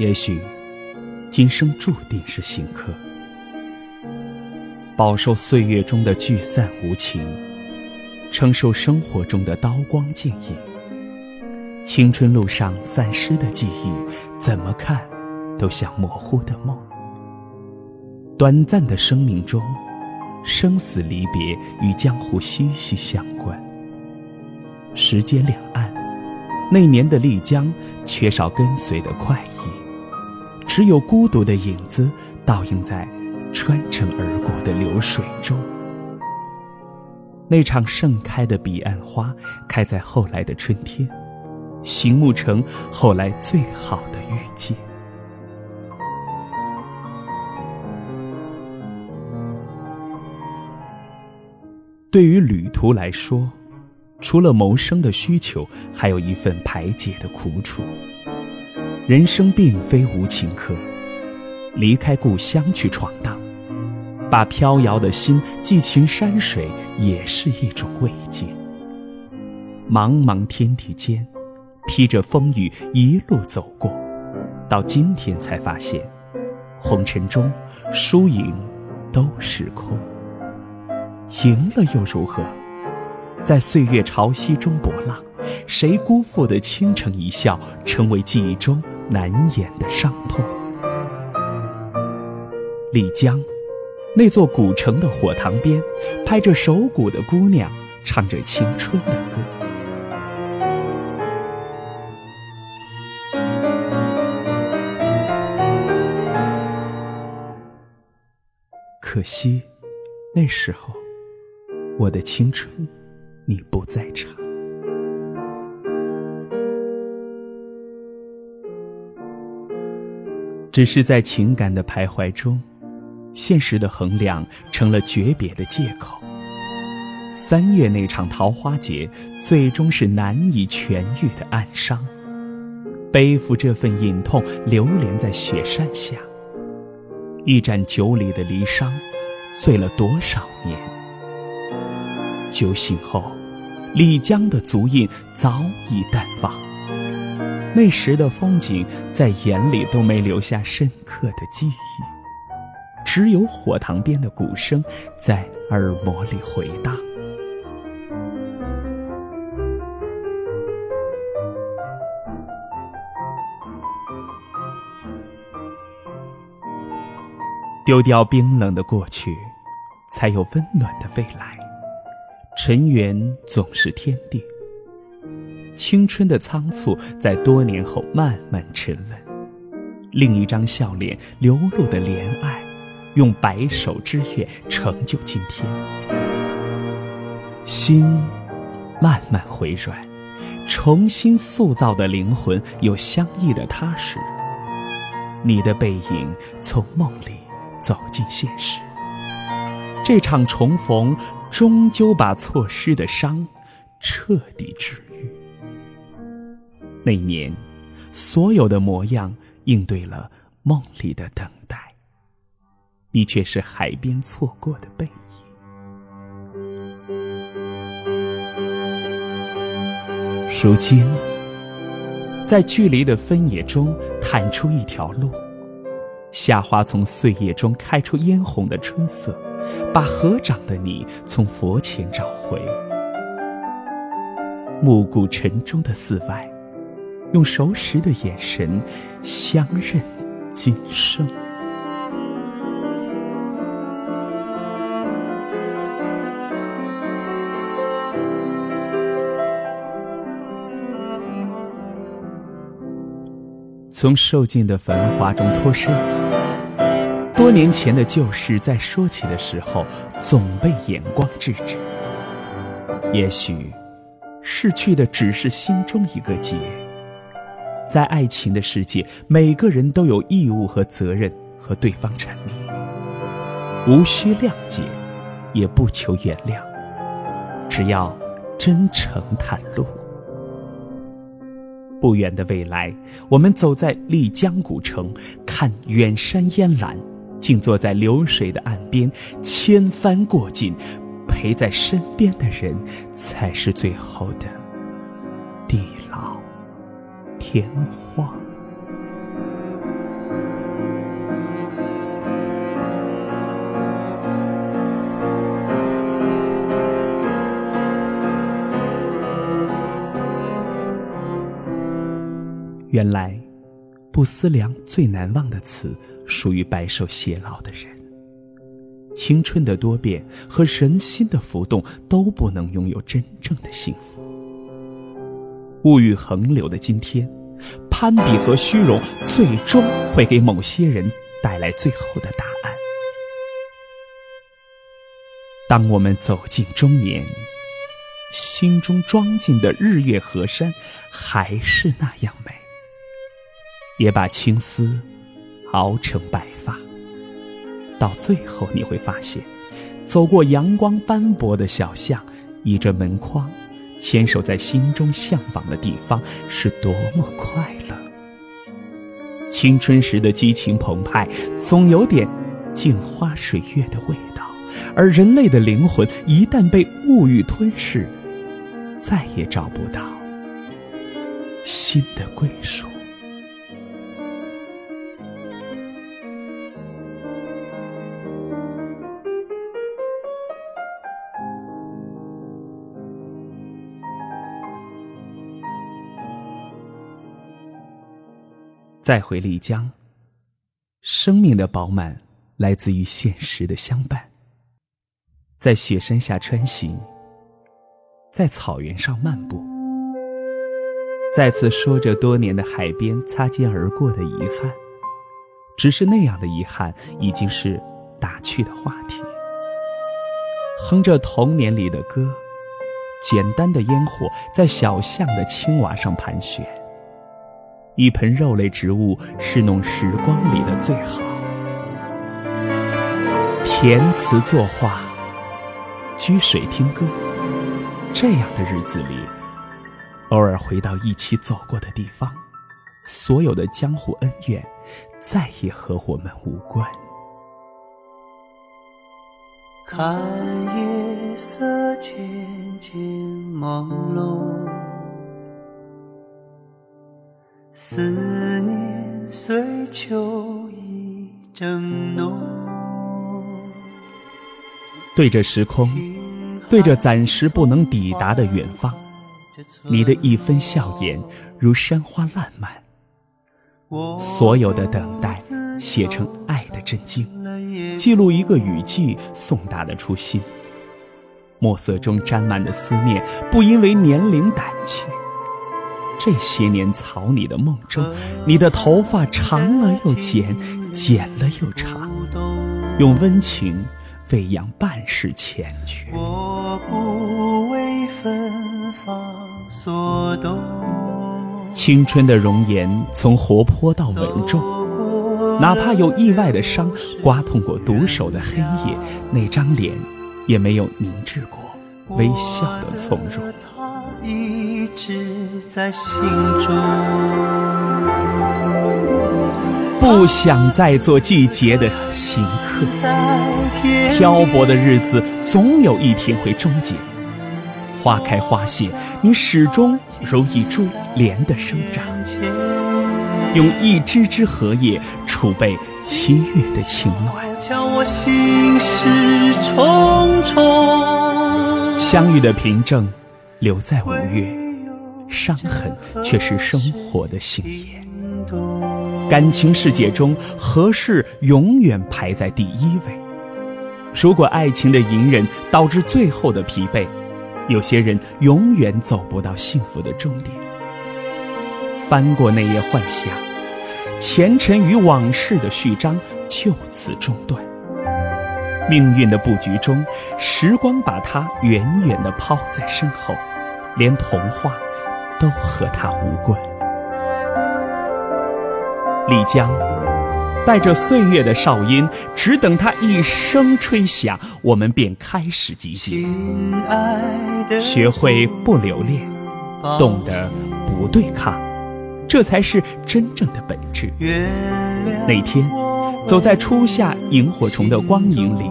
也许，今生注定是行客，饱受岁月中的聚散无情，承受生活中的刀光剑影。青春路上散失的记忆，怎么看都像模糊的梦。短暂的生命中，生死离别与江湖息息相关。时间两岸，那年的丽江缺少跟随的快，只有孤独的影子倒映在穿城而过的流水中。那场盛开的彼岸花，开在后来的春天。醒目成后来最好的遇见。对于旅途来说，除了谋生的需求，还有一份排解的苦楚。人生并非无情客，离开故乡去闯荡，把飘摇的心寄情山水，也是一种慰藉。茫茫天地间。披着风雨一路走过，到今天才发现，红尘中输赢都是空。赢了又如何？在岁月潮汐中搏浪，谁辜负的倾城一笑，成为记忆中难掩的伤痛？丽江，那座古城的火塘边，拍着手鼓的姑娘，唱着青春的歌。可惜，那时候我的青春，你不在场。只是在情感的徘徊中，现实的衡量成了诀别的借口。三月那场桃花节，最终是难以痊愈的暗伤，背负这份隐痛，流连在雪山下。一盏酒里的离殇，醉了多少年？酒醒后，丽江的足印早已淡忘。那时的风景，在眼里都没留下深刻的记忆，只有火塘边的鼓声在耳膜里回荡。丢掉冰冷的过去，才有温暖的未来。尘缘总是天定，青春的仓促在多年后慢慢沉稳。另一张笑脸流露的怜爱，用白首之约成就今天。心慢慢回软，重新塑造的灵魂有相依的踏实。你的背影从梦里。走进现实，这场重逢终究把错失的伤彻底治愈。那年，所有的模样应对了梦里的等待，你却是海边错过的背影。如今，在距离的分野中探出一条路。夏花从碎叶中开出嫣红的春色，把合掌的你从佛前找回。暮鼓晨钟的寺外，用熟识的眼神相认今生。从受尽的繁华中脱身。多年前的旧事，在说起的时候，总被眼光制止。也许，逝去的只是心中一个结。在爱情的世界，每个人都有义务和责任和对方缠绵，无需谅解，也不求原谅，只要真诚袒露。不远的未来，我们走在丽江古城，看远山烟岚。静坐在流水的岸边，千帆过尽，陪在身边的人，才是最后的地老天花原来不思量，最难忘的词属于白首偕老的人，青春的多变和人心的浮动都不能拥有真正的幸福。物欲横流的今天。攀比和虚荣，最终会给某些人带来最后的答案。当我们走进中年，心中装进的日月河山，还是那样美。也把青丝熬成白发，到最后你会发现，走过阳光斑驳的小巷，倚着门框，牵手在心中向往的地方，是多么快乐。青春时的激情澎湃，总有点镜花水月的味道，而人类的灵魂一旦被物欲吞噬，再也找不到新的归属。再回丽江，生命的饱满来自于现实的相伴。在雪山下穿行，在草原上漫步，再次说着多年的海边擦肩而过的遗憾，只是那样的遗憾已经是打趣的话题。哼着童年里的歌，简单的烟火在小巷的青瓦上盘旋。一盆肉类植物是弄时光里的最好，填词作画，掬水听歌，这样的日子里，偶尔回到一起走过的地方，所有的江湖恩怨再也和我们无关。看夜色渐渐朦胧。思念随秋意正浓。对着时空，对着暂时不能抵达的远方，你的一分笑颜如山花烂漫。所有的等待写成爱的真经，记录一个雨季送达的初心。墨色中沾满的思念，不因为年龄胆怯。这些年草你的梦中，你的头发长了又剪，剪了又长，用温情喂养半世缱绻。我不为芬芳所动，青春的容颜从活泼到稳重，哪怕有意外的伤刮痛过独守的黑夜，那张脸也没有凝滞过微笑的从容。一直在心中。不想再做季节的行客，漂泊的日子总有一天会终结。花开花谢，你始终如一株莲的生长，用一枝枝荷叶储备七月的情暖。我心事重重相遇的凭证。留在五月，伤痕却是生活的信念。感情世界中，何事永远排在第一位？如果爱情的隐忍导致最后的疲惫，有些人永远走不到幸福的终点。翻过那页幻想，前尘与往事的序章就此中断。命运的布局中，时光把它远远地抛在身后。连童话都和他无关。丽江带着岁月的哨音，只等他一声吹响，我们便开始集结。学会不留恋，懂得不对抗，这才是真正的本质。那天，走在初夏萤火虫的光影里，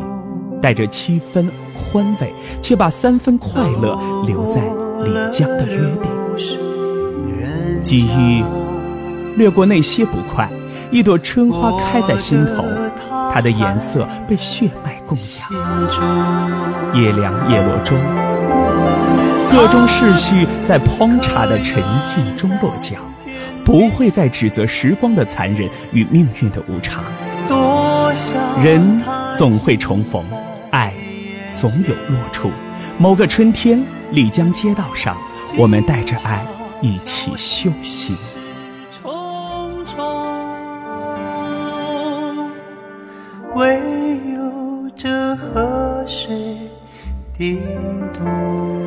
带着七分欢慰，却把三分快乐留在。丽江的约定，机遇掠过那些不快一朵春花开在心头它的颜色被血脉共享夜凉夜落中各种事绪在烹茶的沉静中落脚不会再指责时光的残忍与命运的无常。人总会重逢爱总有落处。某个春天丽江街道上我们带着爱一起修行。重重唯有这河水叮咚。